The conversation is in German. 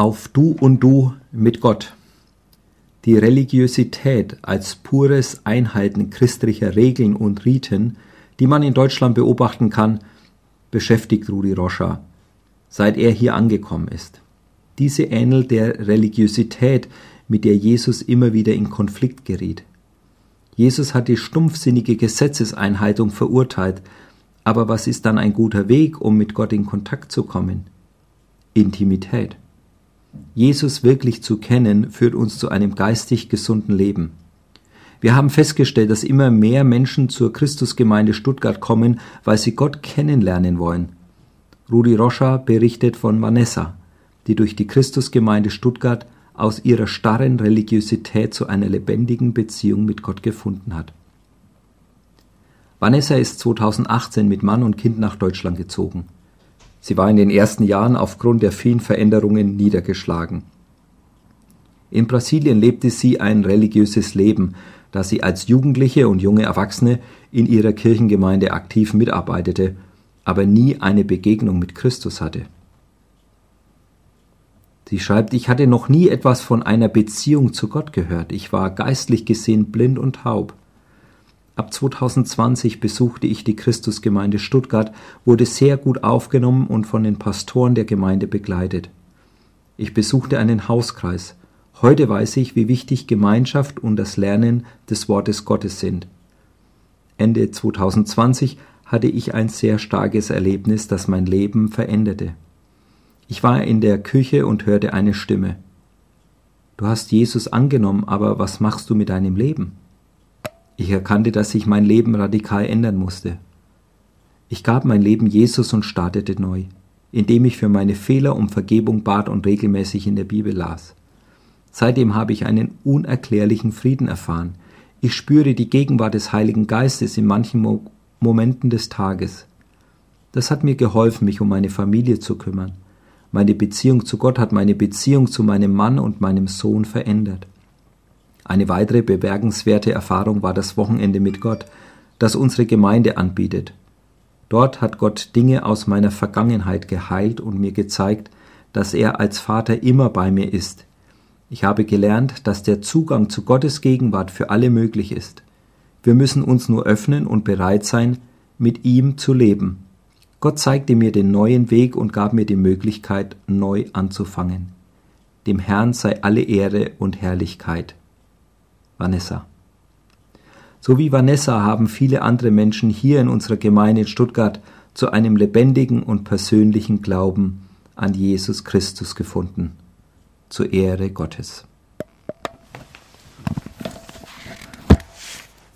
Auf Du und Du mit Gott. Die Religiosität als pures Einhalten christlicher Regeln und Riten, die man in Deutschland beobachten kann, beschäftigt Rudi Roscher, seit er hier angekommen ist. Diese ähnelt der Religiosität, mit der Jesus immer wieder in Konflikt geriet. Jesus hat die stumpfsinnige Gesetzeseinhaltung verurteilt, aber was ist dann ein guter Weg, um mit Gott in Kontakt zu kommen? Intimität. Jesus wirklich zu kennen, führt uns zu einem geistig gesunden Leben. Wir haben festgestellt, dass immer mehr Menschen zur Christusgemeinde Stuttgart kommen, weil sie Gott kennenlernen wollen. Rudi Roscher berichtet von Vanessa, die durch die Christusgemeinde Stuttgart aus ihrer starren Religiosität zu einer lebendigen Beziehung mit Gott gefunden hat. Vanessa ist 2018 mit Mann und Kind nach Deutschland gezogen. Sie war in den ersten Jahren aufgrund der vielen Veränderungen niedergeschlagen. In Brasilien lebte sie ein religiöses Leben, da sie als Jugendliche und junge Erwachsene in ihrer Kirchengemeinde aktiv mitarbeitete, aber nie eine Begegnung mit Christus hatte. Sie schreibt, ich hatte noch nie etwas von einer Beziehung zu Gott gehört. Ich war geistlich gesehen blind und taub. Ab 2020 besuchte ich die Christusgemeinde Stuttgart, wurde sehr gut aufgenommen und von den Pastoren der Gemeinde begleitet. Ich besuchte einen Hauskreis. Heute weiß ich, wie wichtig Gemeinschaft und das Lernen des Wortes Gottes sind. Ende 2020 hatte ich ein sehr starkes Erlebnis, das mein Leben veränderte. Ich war in der Küche und hörte eine Stimme. Du hast Jesus angenommen, aber was machst du mit deinem Leben? Ich erkannte, dass sich mein Leben radikal ändern musste. Ich gab mein Leben Jesus und startete neu, indem ich für meine Fehler um Vergebung bat und regelmäßig in der Bibel las. Seitdem habe ich einen unerklärlichen Frieden erfahren. Ich spüre die Gegenwart des Heiligen Geistes in manchen Mo Momenten des Tages. Das hat mir geholfen, mich um meine Familie zu kümmern. Meine Beziehung zu Gott hat meine Beziehung zu meinem Mann und meinem Sohn verändert. Eine weitere bemerkenswerte Erfahrung war das Wochenende mit Gott, das unsere Gemeinde anbietet. Dort hat Gott Dinge aus meiner Vergangenheit geheilt und mir gezeigt, dass er als Vater immer bei mir ist. Ich habe gelernt, dass der Zugang zu Gottes Gegenwart für alle möglich ist. Wir müssen uns nur öffnen und bereit sein, mit ihm zu leben. Gott zeigte mir den neuen Weg und gab mir die Möglichkeit, neu anzufangen. Dem Herrn sei alle Ehre und Herrlichkeit. Vanessa. So wie Vanessa haben viele andere Menschen hier in unserer Gemeinde in Stuttgart zu einem lebendigen und persönlichen Glauben an Jesus Christus gefunden. Zur Ehre Gottes.